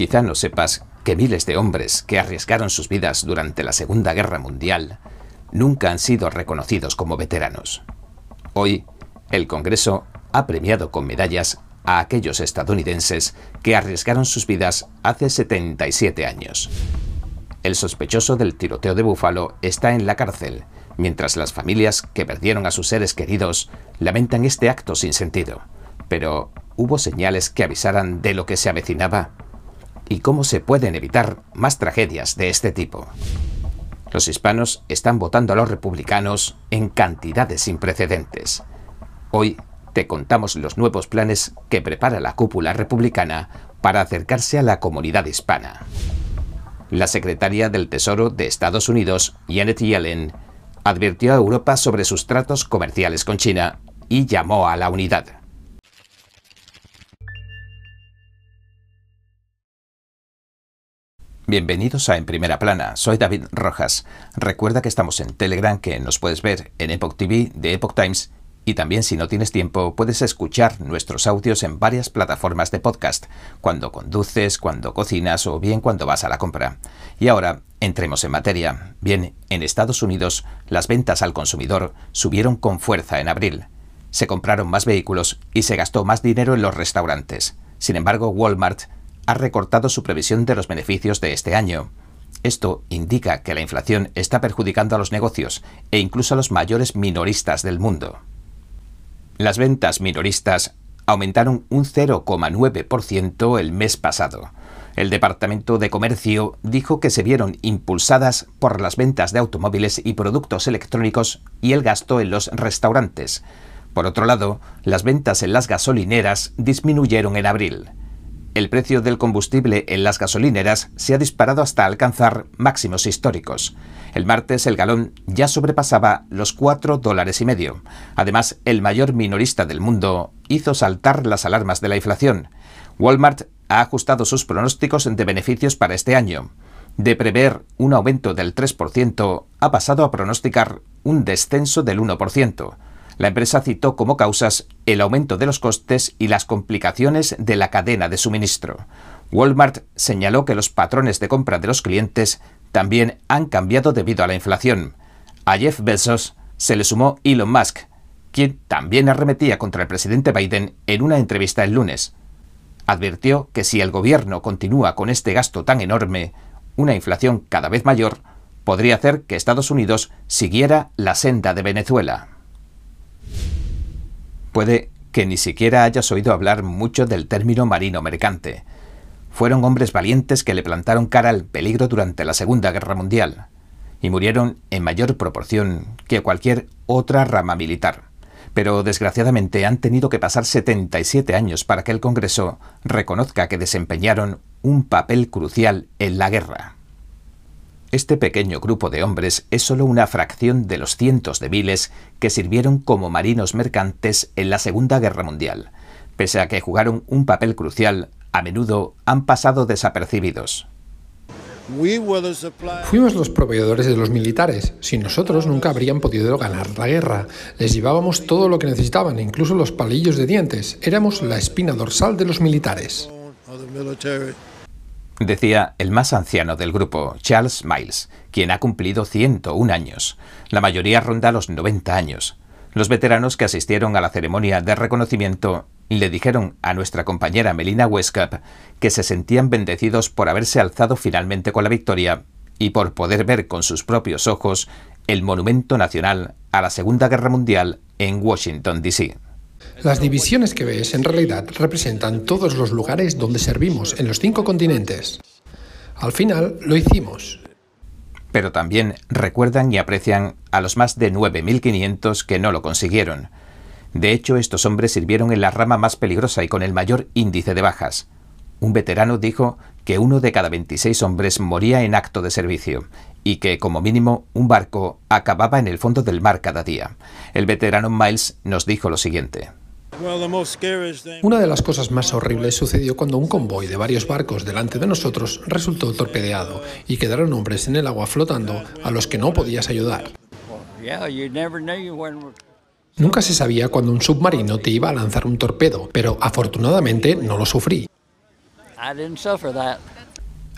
Quizá no sepas que miles de hombres que arriesgaron sus vidas durante la Segunda Guerra Mundial nunca han sido reconocidos como veteranos. Hoy, el Congreso ha premiado con medallas a aquellos estadounidenses que arriesgaron sus vidas hace 77 años. El sospechoso del tiroteo de Búfalo está en la cárcel, mientras las familias que perdieron a sus seres queridos lamentan este acto sin sentido. Pero, ¿hubo señales que avisaran de lo que se avecinaba? ¿Y cómo se pueden evitar más tragedias de este tipo? Los hispanos están votando a los republicanos en cantidades sin precedentes. Hoy te contamos los nuevos planes que prepara la cúpula republicana para acercarse a la comunidad hispana. La secretaria del Tesoro de Estados Unidos, Janet Yellen, advirtió a Europa sobre sus tratos comerciales con China y llamó a la unidad. Bienvenidos a En Primera Plana, soy David Rojas. Recuerda que estamos en Telegram, que nos puedes ver en Epoch TV de Epoch Times y también si no tienes tiempo puedes escuchar nuestros audios en varias plataformas de podcast, cuando conduces, cuando cocinas o bien cuando vas a la compra. Y ahora, entremos en materia. Bien, en Estados Unidos las ventas al consumidor subieron con fuerza en abril. Se compraron más vehículos y se gastó más dinero en los restaurantes. Sin embargo, Walmart ha recortado su previsión de los beneficios de este año. Esto indica que la inflación está perjudicando a los negocios e incluso a los mayores minoristas del mundo. Las ventas minoristas aumentaron un 0,9% el mes pasado. El Departamento de Comercio dijo que se vieron impulsadas por las ventas de automóviles y productos electrónicos y el gasto en los restaurantes. Por otro lado, las ventas en las gasolineras disminuyeron en abril. El precio del combustible en las gasolineras se ha disparado hasta alcanzar máximos históricos. El martes el galón ya sobrepasaba los 4 dólares y medio. Además, el mayor minorista del mundo hizo saltar las alarmas de la inflación. Walmart ha ajustado sus pronósticos de beneficios para este año. De prever un aumento del 3%, ha pasado a pronosticar un descenso del 1%. La empresa citó como causas el aumento de los costes y las complicaciones de la cadena de suministro. Walmart señaló que los patrones de compra de los clientes también han cambiado debido a la inflación. A Jeff Bezos se le sumó Elon Musk, quien también arremetía contra el presidente Biden en una entrevista el lunes. Advirtió que si el gobierno continúa con este gasto tan enorme, una inflación cada vez mayor, podría hacer que Estados Unidos siguiera la senda de Venezuela. Puede que ni siquiera hayas oído hablar mucho del término marino mercante. Fueron hombres valientes que le plantaron cara al peligro durante la Segunda Guerra Mundial y murieron en mayor proporción que cualquier otra rama militar. Pero desgraciadamente han tenido que pasar 77 años para que el Congreso reconozca que desempeñaron un papel crucial en la guerra. Este pequeño grupo de hombres es solo una fracción de los cientos de miles que sirvieron como marinos mercantes en la Segunda Guerra Mundial. Pese a que jugaron un papel crucial, a menudo han pasado desapercibidos. Fuimos los proveedores de los militares. Sin nosotros nunca habrían podido ganar la guerra. Les llevábamos todo lo que necesitaban, incluso los palillos de dientes. Éramos la espina dorsal de los militares. Decía el más anciano del grupo, Charles Miles, quien ha cumplido 101 años. La mayoría ronda los 90 años. Los veteranos que asistieron a la ceremonia de reconocimiento le dijeron a nuestra compañera Melina Westcap que se sentían bendecidos por haberse alzado finalmente con la victoria y por poder ver con sus propios ojos el monumento nacional a la Segunda Guerra Mundial en Washington, D.C. Las divisiones que ves en realidad representan todos los lugares donde servimos en los cinco continentes. Al final lo hicimos. Pero también recuerdan y aprecian a los más de 9.500 que no lo consiguieron, de hecho, estos hombres sirvieron en la rama más peligrosa y con el mayor índice de bajas. Un veterano dijo que uno de cada 26 hombres moría en acto de servicio y que, como mínimo, un barco acababa en el fondo del mar cada día. El veterano Miles nos dijo lo siguiente. Una de las cosas más horribles sucedió cuando un convoy de varios barcos delante de nosotros resultó torpedeado y quedaron hombres en el agua flotando a los que no podías ayudar. Nunca se sabía cuando un submarino te iba a lanzar un torpedo, pero afortunadamente no lo sufrí.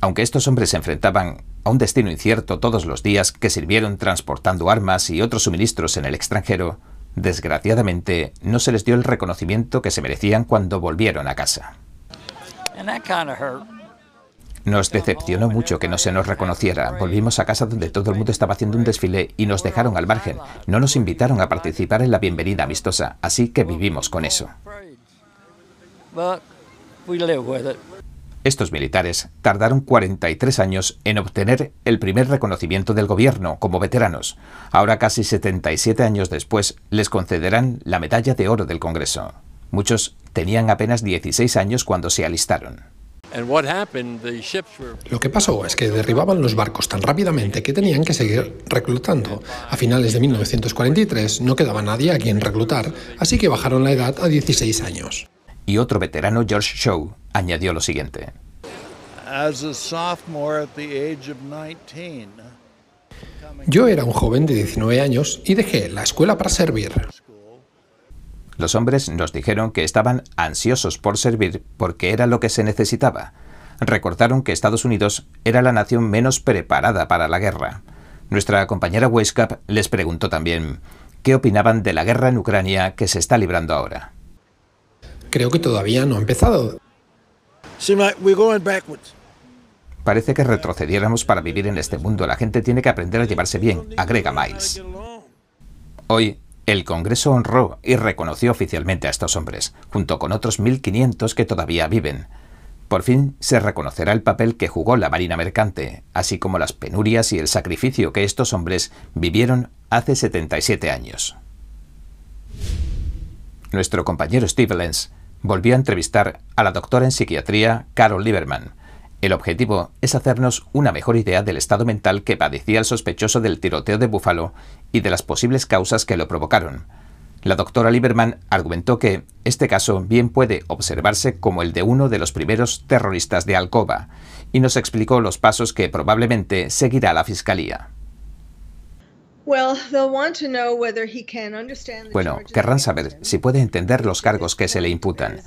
Aunque estos hombres se enfrentaban a un destino incierto todos los días que sirvieron transportando armas y otros suministros en el extranjero, desgraciadamente no se les dio el reconocimiento que se merecían cuando volvieron a casa. Nos decepcionó mucho que no se nos reconociera. Volvimos a casa donde todo el mundo estaba haciendo un desfile y nos dejaron al margen. No nos invitaron a participar en la bienvenida amistosa, así que vivimos con eso. Estos militares tardaron 43 años en obtener el primer reconocimiento del gobierno como veteranos. Ahora, casi 77 años después, les concederán la medalla de oro del Congreso. Muchos tenían apenas 16 años cuando se alistaron. Lo que pasó es que derribaban los barcos tan rápidamente que tenían que seguir reclutando. A finales de 1943 no quedaba nadie a quien reclutar, así que bajaron la edad a 16 años. Y otro veterano, George Shaw, añadió lo siguiente. Yo era un joven de 19 años y dejé la escuela para servir. Los hombres nos dijeron que estaban ansiosos por servir porque era lo que se necesitaba. Recordaron que Estados Unidos era la nación menos preparada para la guerra. Nuestra compañera Weisskap les preguntó también qué opinaban de la guerra en Ucrania que se está librando ahora creo que todavía no ha empezado. Parece que retrocediéramos para vivir en este mundo. La gente tiene que aprender a llevarse bien, agrega Miles. Hoy, el Congreso honró y reconoció oficialmente a estos hombres, junto con otros 1.500 que todavía viven. Por fin se reconocerá el papel que jugó la Marina Mercante, así como las penurias y el sacrificio que estos hombres vivieron hace 77 años. Nuestro compañero Steve Lenz volvió a entrevistar a la doctora en psiquiatría Carol Lieberman. El objetivo es hacernos una mejor idea del estado mental que padecía el sospechoso del tiroteo de Buffalo y de las posibles causas que lo provocaron. La doctora Lieberman argumentó que este caso bien puede observarse como el de uno de los primeros terroristas de Alcoba, y nos explicó los pasos que probablemente seguirá la Fiscalía. Bueno, querrán saber si puede entender los cargos que se le imputan,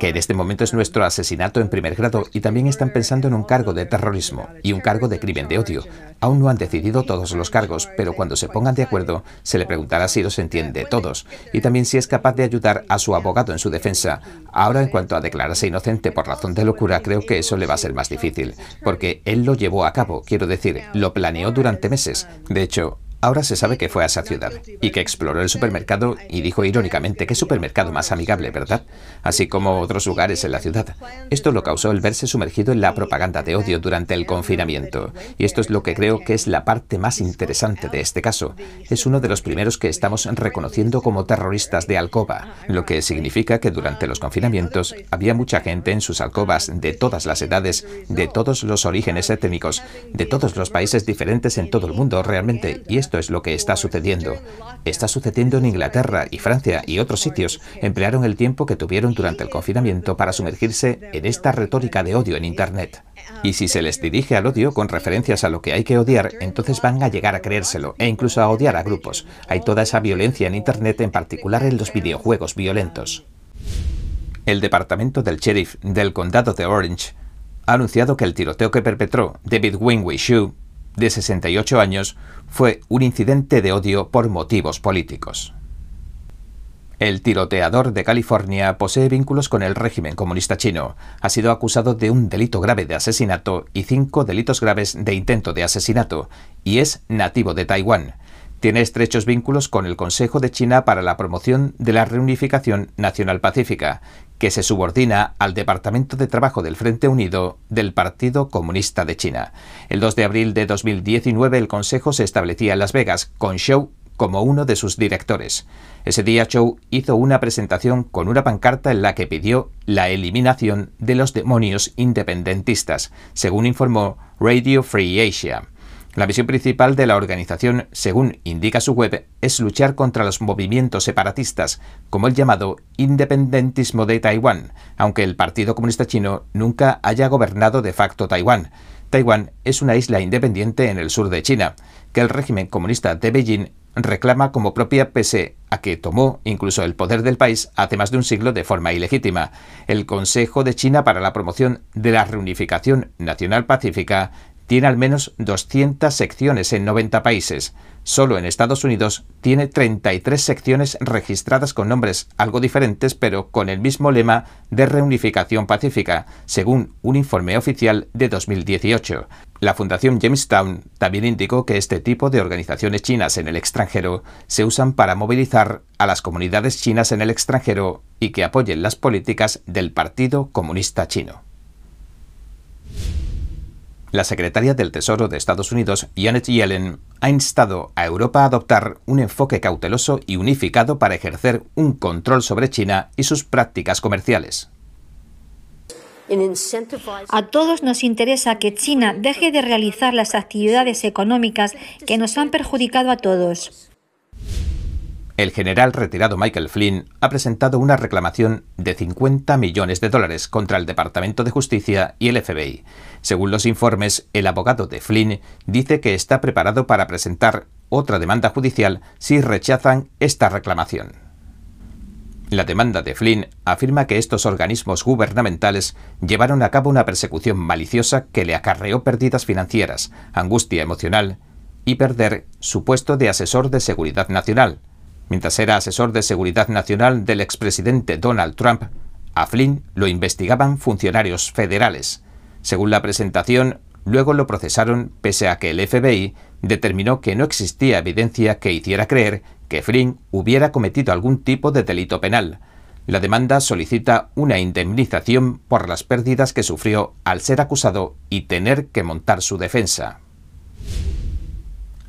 que en este momento es nuestro asesinato en primer grado y también están pensando en un cargo de terrorismo y un cargo de crimen de odio. Aún no han decidido todos los cargos, pero cuando se pongan de acuerdo se le preguntará si los entiende todos y también si es capaz de ayudar a su abogado en su defensa. Ahora, en cuanto a declararse inocente por razón de locura, creo que eso le va a ser más difícil, porque él lo llevó a cabo, quiero decir, lo planeó durante meses. De hecho, Ahora se sabe que fue a esa ciudad y que exploró el supermercado y dijo irónicamente que supermercado más amigable, ¿verdad? Así como otros lugares en la ciudad. Esto lo causó el verse sumergido en la propaganda de odio durante el confinamiento. Y esto es lo que creo que es la parte más interesante de este caso. Es uno de los primeros que estamos reconociendo como terroristas de alcoba, lo que significa que durante los confinamientos había mucha gente en sus alcobas de todas las edades, de todos los orígenes étnicos, de todos los países diferentes en todo el mundo realmente. Y esto es lo que está sucediendo. Está sucediendo en Inglaterra y Francia y otros sitios. Emplearon el tiempo que tuvieron durante el confinamiento para sumergirse en esta retórica de odio en Internet. Y si se les dirige al odio con referencias a lo que hay que odiar, entonces van a llegar a creérselo e incluso a odiar a grupos. Hay toda esa violencia en Internet, en particular en los videojuegos violentos. El departamento del sheriff del condado de Orange ha anunciado que el tiroteo que perpetró David Winway Shue de 68 años, fue un incidente de odio por motivos políticos. El tiroteador de California posee vínculos con el régimen comunista chino. Ha sido acusado de un delito grave de asesinato y cinco delitos graves de intento de asesinato, y es nativo de Taiwán. Tiene estrechos vínculos con el Consejo de China para la Promoción de la Reunificación Nacional Pacífica, que se subordina al Departamento de Trabajo del Frente Unido del Partido Comunista de China. El 2 de abril de 2019 el Consejo se establecía en Las Vegas, con Zhou como uno de sus directores. Ese día Zhou hizo una presentación con una pancarta en la que pidió la eliminación de los demonios independentistas, según informó Radio Free Asia. La misión principal de la organización, según indica su web, es luchar contra los movimientos separatistas, como el llamado independentismo de Taiwán, aunque el Partido Comunista Chino nunca haya gobernado de facto Taiwán. Taiwán es una isla independiente en el sur de China, que el régimen comunista de Beijing reclama como propia pese a que tomó incluso el poder del país hace más de un siglo de forma ilegítima. El Consejo de China para la Promoción de la Reunificación Nacional Pacífica tiene al menos 200 secciones en 90 países. Solo en Estados Unidos tiene 33 secciones registradas con nombres algo diferentes pero con el mismo lema de reunificación pacífica, según un informe oficial de 2018. La Fundación Jamestown también indicó que este tipo de organizaciones chinas en el extranjero se usan para movilizar a las comunidades chinas en el extranjero y que apoyen las políticas del Partido Comunista Chino. La secretaria del Tesoro de Estados Unidos, Janet Yellen, ha instado a Europa a adoptar un enfoque cauteloso y unificado para ejercer un control sobre China y sus prácticas comerciales. A todos nos interesa que China deje de realizar las actividades económicas que nos han perjudicado a todos. El general retirado Michael Flynn ha presentado una reclamación de 50 millones de dólares contra el Departamento de Justicia y el FBI. Según los informes, el abogado de Flynn dice que está preparado para presentar otra demanda judicial si rechazan esta reclamación. La demanda de Flynn afirma que estos organismos gubernamentales llevaron a cabo una persecución maliciosa que le acarreó pérdidas financieras, angustia emocional y perder su puesto de asesor de seguridad nacional, Mientras era asesor de seguridad nacional del expresidente Donald Trump, a Flynn lo investigaban funcionarios federales. Según la presentación, luego lo procesaron pese a que el FBI determinó que no existía evidencia que hiciera creer que Flynn hubiera cometido algún tipo de delito penal. La demanda solicita una indemnización por las pérdidas que sufrió al ser acusado y tener que montar su defensa.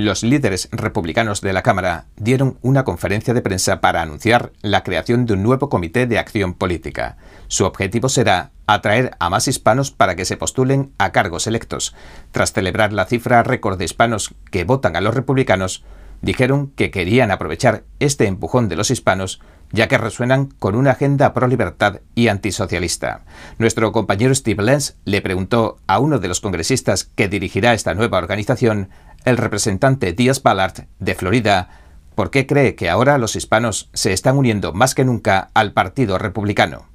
Los líderes republicanos de la Cámara dieron una conferencia de prensa para anunciar la creación de un nuevo comité de acción política. Su objetivo será atraer a más hispanos para que se postulen a cargos electos. Tras celebrar la cifra récord de hispanos que votan a los republicanos, dijeron que querían aprovechar este empujón de los hispanos ya que resuenan con una agenda pro libertad y antisocialista. Nuestro compañero Steve Lenz le preguntó a uno de los congresistas que dirigirá esta nueva organización el representante Díaz Ballard, de Florida, por qué cree que ahora los hispanos se están uniendo más que nunca al Partido Republicano.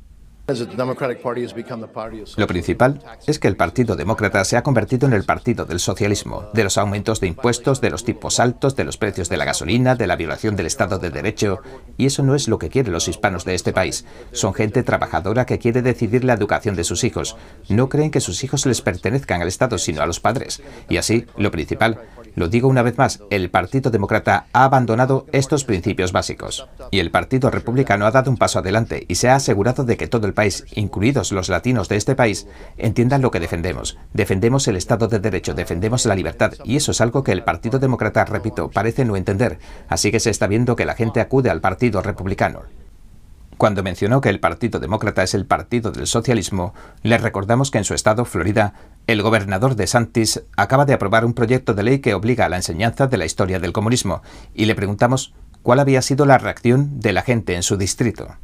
Lo principal es que el Partido Demócrata se ha convertido en el partido del socialismo, de los aumentos de impuestos, de los tipos altos, de los precios de la gasolina, de la violación del Estado de Derecho, y eso no es lo que quieren los hispanos de este país. Son gente trabajadora que quiere decidir la educación de sus hijos. No creen que sus hijos les pertenezcan al Estado, sino a los padres. Y así, lo principal lo digo una vez más, el Partido Demócrata ha abandonado estos principios básicos. Y el Partido Republicano ha dado un paso adelante y se ha asegurado de que todo el país, incluidos los latinos de este país, entiendan lo que defendemos. Defendemos el Estado de Derecho, defendemos la libertad, y eso es algo que el Partido Demócrata, repito, parece no entender. Así que se está viendo que la gente acude al Partido Republicano. Cuando mencionó que el Partido Demócrata es el partido del socialismo, le recordamos que en su estado, Florida, el gobernador de Santis acaba de aprobar un proyecto de ley que obliga a la enseñanza de la historia del comunismo, y le preguntamos cuál había sido la reacción de la gente en su distrito.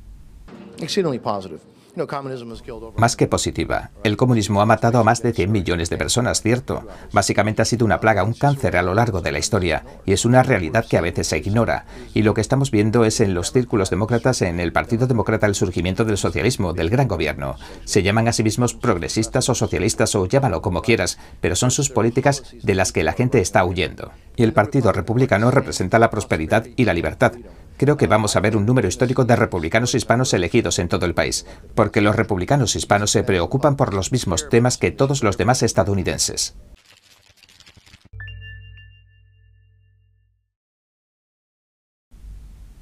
Más que positiva, el comunismo ha matado a más de 100 millones de personas, cierto. Básicamente ha sido una plaga, un cáncer a lo largo de la historia, y es una realidad que a veces se ignora. Y lo que estamos viendo es en los círculos demócratas, en el Partido Demócrata, el surgimiento del socialismo, del gran gobierno. Se llaman a sí mismos progresistas o socialistas o llámalo como quieras, pero son sus políticas de las que la gente está huyendo. Y el Partido Republicano representa la prosperidad y la libertad creo que vamos a ver un número histórico de republicanos hispanos elegidos en todo el país, porque los republicanos hispanos se preocupan por los mismos temas que todos los demás estadounidenses.